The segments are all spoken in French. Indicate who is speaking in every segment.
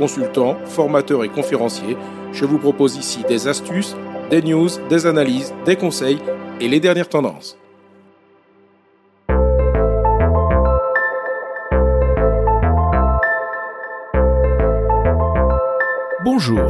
Speaker 1: consultant, formateur et conférencier. Je vous propose ici des astuces, des news, des analyses, des conseils et les dernières tendances. Bonjour.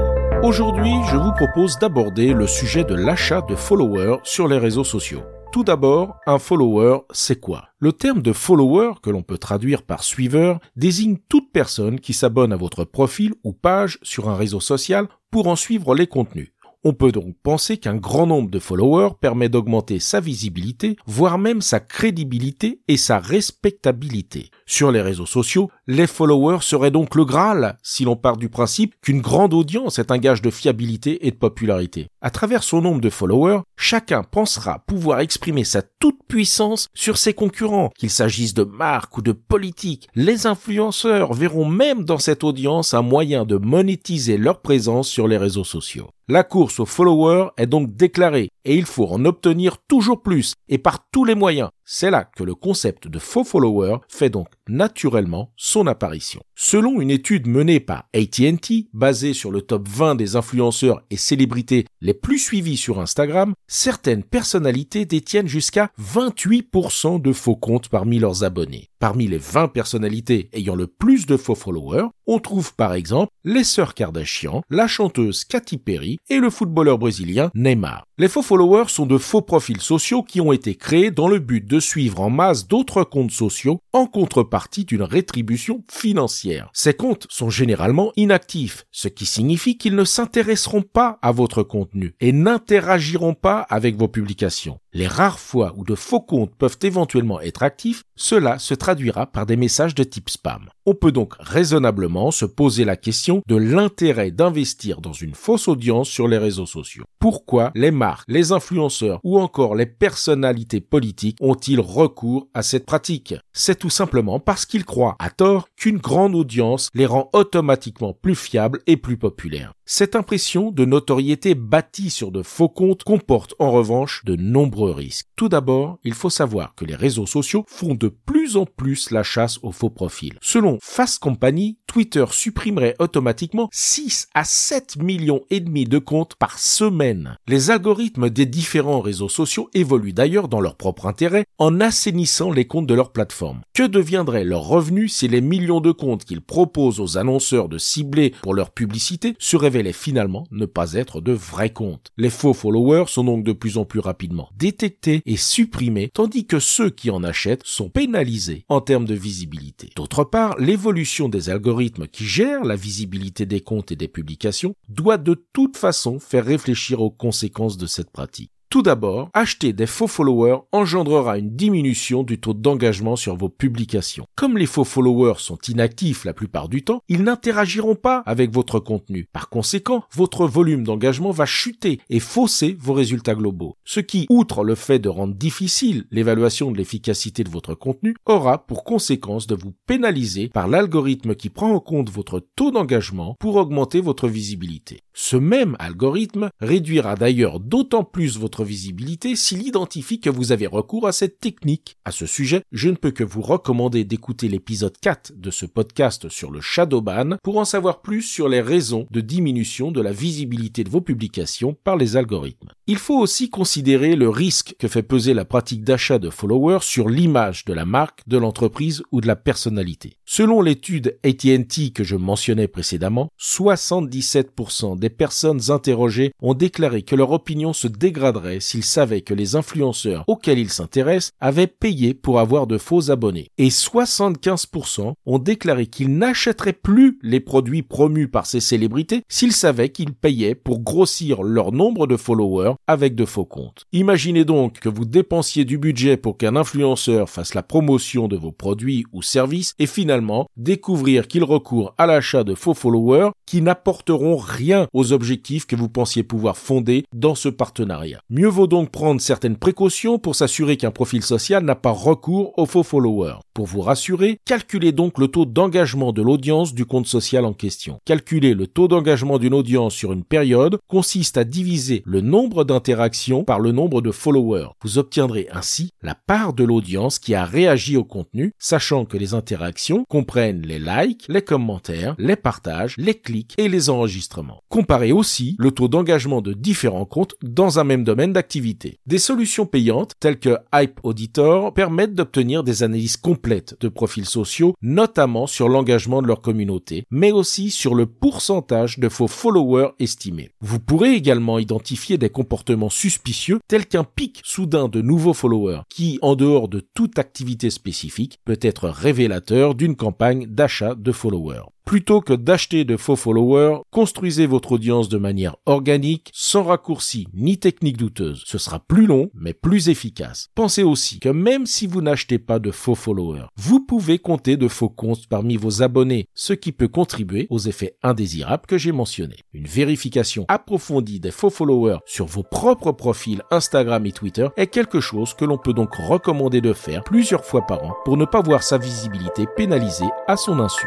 Speaker 1: Aujourd'hui, je vous propose d'aborder le sujet de l'achat de followers sur les réseaux sociaux. Tout d'abord, un follower, c'est quoi? Le terme de follower, que l'on peut traduire par suiveur, désigne toute personne qui s'abonne à votre profil ou page sur un réseau social pour en suivre les contenus. On peut donc penser qu'un grand nombre de followers permet d'augmenter sa visibilité, voire même sa crédibilité et sa respectabilité. Sur les réseaux sociaux, les followers seraient donc le Graal, si l'on part du principe qu'une grande audience est un gage de fiabilité et de popularité. À travers son nombre de followers, chacun pensera pouvoir exprimer sa toute puissance sur ses concurrents, qu'il s'agisse de marques ou de politiques. Les influenceurs verront même dans cette audience un moyen de monétiser leur présence sur les réseaux sociaux. La course aux followers est donc déclarée et il faut en obtenir toujours plus et par tous les moyens. C'est là que le concept de faux follower fait donc naturellement son apparition. Selon une étude menée par AT&T, basée sur le top 20 des influenceurs et célébrités les plus suivis sur Instagram, certaines personnalités détiennent jusqu'à 28% de faux comptes parmi leurs abonnés. Parmi les 20 personnalités ayant le plus de faux followers, on trouve par exemple les sœurs Kardashian, la chanteuse Katy Perry et le footballeur brésilien Neymar. Les faux followers sont de faux profils sociaux qui ont été créés dans le but de suivre en masse d'autres comptes sociaux en contrepartie d'une rétribution financière. Ces comptes sont généralement inactifs, ce qui signifie qu'ils ne s'intéresseront pas à votre contenu et n'interagiront pas avec vos publications. Les rares fois où de faux comptes peuvent éventuellement être actifs, cela se traduira par des messages de type spam. On peut donc raisonnablement se poser la question de l'intérêt d'investir dans une fausse audience sur les réseaux sociaux. Pourquoi les marques, les influenceurs ou encore les personnalités politiques ont-ils recours à cette pratique? C'est tout simplement parce qu'ils croient, à tort, qu'une grande audience les rend automatiquement plus fiables et plus populaires. Cette impression de notoriété bâtie sur de faux comptes comporte en revanche de nombreux risques. Tout d'abord, il faut savoir que les réseaux sociaux font de plus en plus la chasse aux faux profils. Selon Fast Company, Twitter supprimerait automatiquement 6 à 7 millions et demi de comptes par semaine. Les algorithmes des différents réseaux sociaux évoluent d'ailleurs dans leur propre intérêt en assainissant les comptes de leur plateforme. Que deviendrait leur revenu si les millions de comptes qu'ils proposent aux annonceurs de cibler pour leur publicité se révélaient finalement ne pas être de vrais comptes? Les faux followers sont donc de plus en plus rapidement détectés et supprimés, tandis que ceux qui en achètent sont pénalisés en termes de visibilité. D'autre part, l'évolution des algorithmes qui gèrent la visibilité des comptes et des publications doit de toute façon faire réfléchir aux conséquences de cette pratique. Tout d'abord, acheter des faux followers engendrera une diminution du taux d'engagement sur vos publications. Comme les faux followers sont inactifs la plupart du temps, ils n'interagiront pas avec votre contenu. Par conséquent, votre volume d'engagement va chuter et fausser vos résultats globaux. Ce qui, outre le fait de rendre difficile l'évaluation de l'efficacité de votre contenu, aura pour conséquence de vous pénaliser par l'algorithme qui prend en compte votre taux d'engagement pour augmenter votre visibilité. Ce même algorithme réduira d'ailleurs d'autant plus votre visibilité s'il identifie que vous avez recours à cette technique. À ce sujet, je ne peux que vous recommander d'écouter l'épisode 4 de ce podcast sur le shadow ban pour en savoir plus sur les raisons de diminution de la visibilité de vos publications par les algorithmes. Il faut aussi considérer le risque que fait peser la pratique d'achat de followers sur l'image de la marque, de l'entreprise ou de la personnalité. Selon l'étude AT&T que je mentionnais précédemment, 77% des personnes interrogées ont déclaré que leur opinion se dégraderait s'ils savaient que les influenceurs auxquels ils s'intéressent avaient payé pour avoir de faux abonnés. Et 75% ont déclaré qu'ils n'achèteraient plus les produits promus par ces célébrités s'ils savaient qu'ils payaient pour grossir leur nombre de followers avec de faux comptes. Imaginez donc que vous dépensiez du budget pour qu'un influenceur fasse la promotion de vos produits ou services et finalement découvrir qu'il recourt à l'achat de faux followers qui n'apporteront rien aux objectifs que vous pensiez pouvoir fonder dans ce partenariat. Mieux vaut donc prendre certaines précautions pour s'assurer qu'un profil social n'a pas recours aux faux followers. Pour vous rassurer, calculez donc le taux d'engagement de l'audience du compte social en question. Calculer le taux d'engagement d'une audience sur une période consiste à diviser le nombre d'interactions par le nombre de followers. Vous obtiendrez ainsi la part de l'audience qui a réagi au contenu, sachant que les interactions comprennent les likes, les commentaires, les partages, les clics et les enregistrements. Comparez aussi le taux d'engagement de différents comptes dans un même domaine d'activité. Des solutions payantes telles que Hype Auditor permettent d'obtenir des analyses complètes de profils sociaux, notamment sur l'engagement de leur communauté, mais aussi sur le pourcentage de faux followers estimés. Vous pourrez également identifier des comportements suspicieux tels qu'un pic soudain de nouveaux followers qui, en dehors de toute activité spécifique, peut être révélateur d'une campagne d'achat de followers. Plutôt que d'acheter de faux followers, construisez votre audience de manière organique, sans raccourci ni technique douteuse. Ce sera plus long, mais plus efficace. Pensez aussi que même si vous n'achetez pas de faux followers, vous pouvez compter de faux comptes parmi vos abonnés, ce qui peut contribuer aux effets indésirables que j'ai mentionnés. Une vérification approfondie des faux followers sur vos propres profils Instagram et Twitter est quelque chose que l'on peut donc recommander de faire plusieurs fois par an pour ne pas voir sa visibilité pénalisée à son insu.